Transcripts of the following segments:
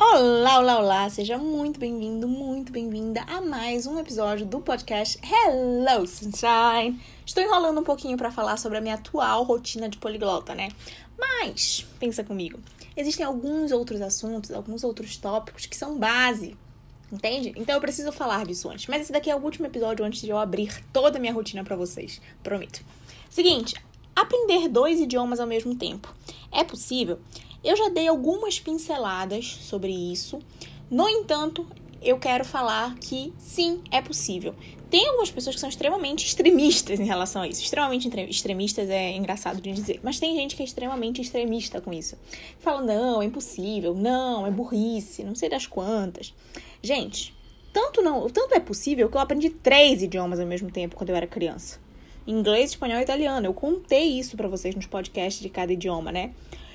Olá, olá, olá! Seja muito bem-vindo, muito bem-vinda a mais um episódio do podcast Hello Sunshine! Estou enrolando um pouquinho para falar sobre a minha atual rotina de poliglota, né? Mas, pensa comigo, existem alguns outros assuntos, alguns outros tópicos que são base, entende? Então eu preciso falar disso antes. Mas esse daqui é o último episódio antes de eu abrir toda a minha rotina para vocês, prometo. Seguinte, aprender dois idiomas ao mesmo tempo é possível? Eu já dei algumas pinceladas sobre isso. No entanto, eu quero falar que sim, é possível. Tem algumas pessoas que são extremamente extremistas em relação a isso. Extremamente extremistas é engraçado de dizer, mas tem gente que é extremamente extremista com isso. Fala, não, é impossível, não, é burrice, não sei das quantas. Gente, tanto não, tanto é possível que eu aprendi três idiomas ao mesmo tempo quando eu era criança. Inglês, espanhol e italiano. Eu contei isso para vocês nos podcasts de cada idioma, né?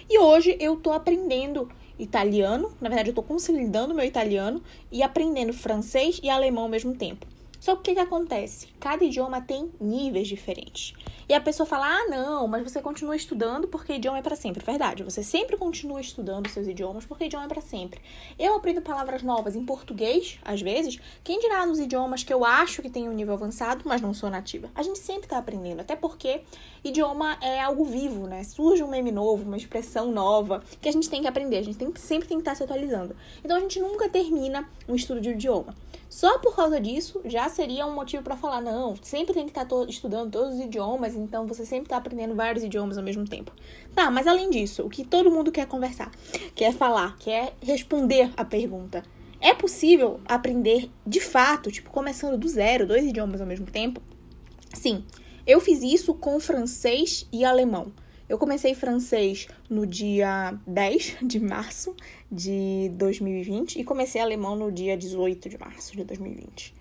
E hoje eu tô aprendendo italiano, na verdade eu tô consolidando meu italiano e aprendendo francês e alemão ao mesmo tempo. Só que o que, que acontece? Cada idioma tem níveis diferentes. E a pessoa fala: ah, não, mas você continua estudando porque idioma é para sempre. Verdade, você sempre continua estudando seus idiomas porque idioma é para sempre. Eu aprendo palavras novas em português, às vezes, quem dirá nos idiomas que eu acho que tem um nível avançado, mas não sou nativa. A gente sempre tá aprendendo, até porque idioma é algo vivo, né? Surge um meme novo, uma expressão nova que a gente tem que aprender, a gente tem, sempre tem que estar tá se atualizando. Então a gente nunca termina um estudo de idioma. Só por causa disso já seria um motivo para falar: não, sempre tem que estar tá estudando todos os idiomas, então você sempre está aprendendo vários idiomas ao mesmo tempo. Tá, mas além disso, o que todo mundo quer conversar, quer falar, quer responder a pergunta. É possível aprender de fato, tipo, começando do zero, dois idiomas ao mesmo tempo? Sim, eu fiz isso com francês e alemão. Eu comecei francês no dia 10 de março de 2020 e comecei alemão no dia 18 de março de 2020.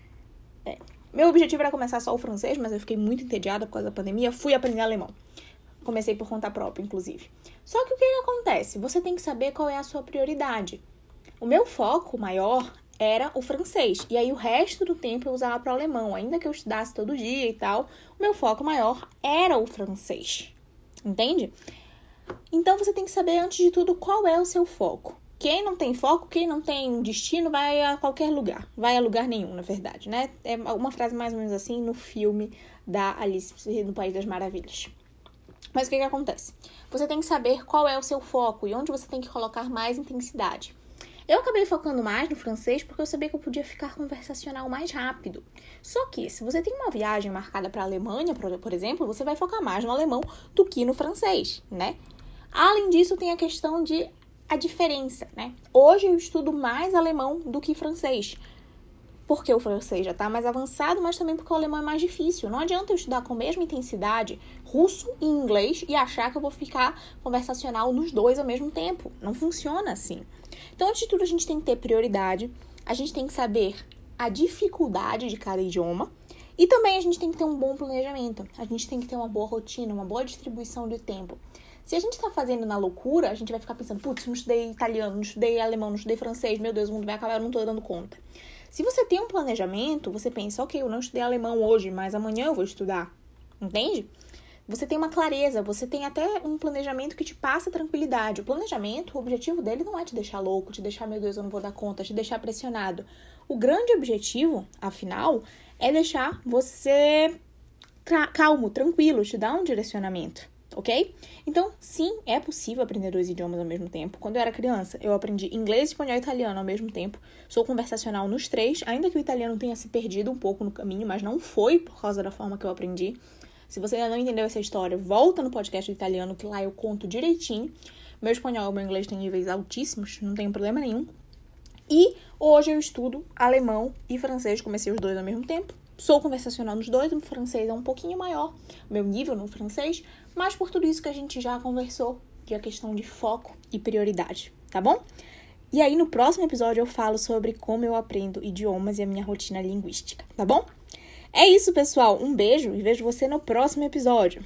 É. Meu objetivo era começar só o francês, mas eu fiquei muito entediada por causa da pandemia, fui aprender alemão. Comecei por conta própria, inclusive. Só que o que, que acontece? Você tem que saber qual é a sua prioridade. O meu foco maior era o francês. E aí o resto do tempo eu usava para o alemão. Ainda que eu estudasse todo dia e tal, o meu foco maior era o francês. Entende? Então você tem que saber, antes de tudo, qual é o seu foco. Quem não tem foco, quem não tem destino, vai a qualquer lugar. Vai a lugar nenhum, na verdade, né? É uma frase mais ou menos assim no filme da Alice no País das Maravilhas. Mas o que, que acontece? Você tem que saber qual é o seu foco e onde você tem que colocar mais intensidade. Eu acabei focando mais no francês porque eu sabia que eu podia ficar conversacional mais rápido. Só que, se você tem uma viagem marcada para a Alemanha, por exemplo, você vai focar mais no alemão do que no francês, né? Além disso, tem a questão de a diferença, né? Hoje eu estudo mais alemão do que francês. Porque o francês já está mais avançado, mas também porque o alemão é mais difícil. Não adianta eu estudar com a mesma intensidade russo e inglês e achar que eu vou ficar conversacional nos dois ao mesmo tempo. Não funciona assim. Então, antes de tudo, a gente tem que ter prioridade, a gente tem que saber a dificuldade de cada idioma e também a gente tem que ter um bom planejamento. A gente tem que ter uma boa rotina, uma boa distribuição de tempo. Se a gente está fazendo na loucura, a gente vai ficar pensando, putz, não estudei italiano, não estudei alemão, não estudei francês, meu Deus, o mundo vai acabar, eu não estou dando conta. Se você tem um planejamento, você pensa, ok, eu não estudei alemão hoje, mas amanhã eu vou estudar. Entende? você tem uma clareza, você tem até um planejamento que te passa tranquilidade. O planejamento, o objetivo dele não é te deixar louco, te deixar, meu Deus, eu não vou dar conta, te deixar pressionado. O grande objetivo, afinal, é deixar você calmo, tranquilo, te dar um direcionamento, ok? Então, sim, é possível aprender dois idiomas ao mesmo tempo. Quando eu era criança, eu aprendi inglês, espanhol e italiano ao mesmo tempo. Sou conversacional nos três, ainda que o italiano tenha se perdido um pouco no caminho, mas não foi por causa da forma que eu aprendi. Se você ainda não entendeu essa história, volta no podcast do italiano, que lá eu conto direitinho. Meu espanhol e meu inglês têm níveis altíssimos, não tem problema nenhum. E hoje eu estudo alemão e francês, comecei os dois ao mesmo tempo. Sou conversacional nos dois, o francês é um pouquinho maior, meu nível no francês, mas por tudo isso que a gente já conversou, de a questão de foco e prioridade, tá bom? E aí no próximo episódio eu falo sobre como eu aprendo idiomas e a minha rotina linguística, tá bom? É isso, pessoal. Um beijo e vejo você no próximo episódio.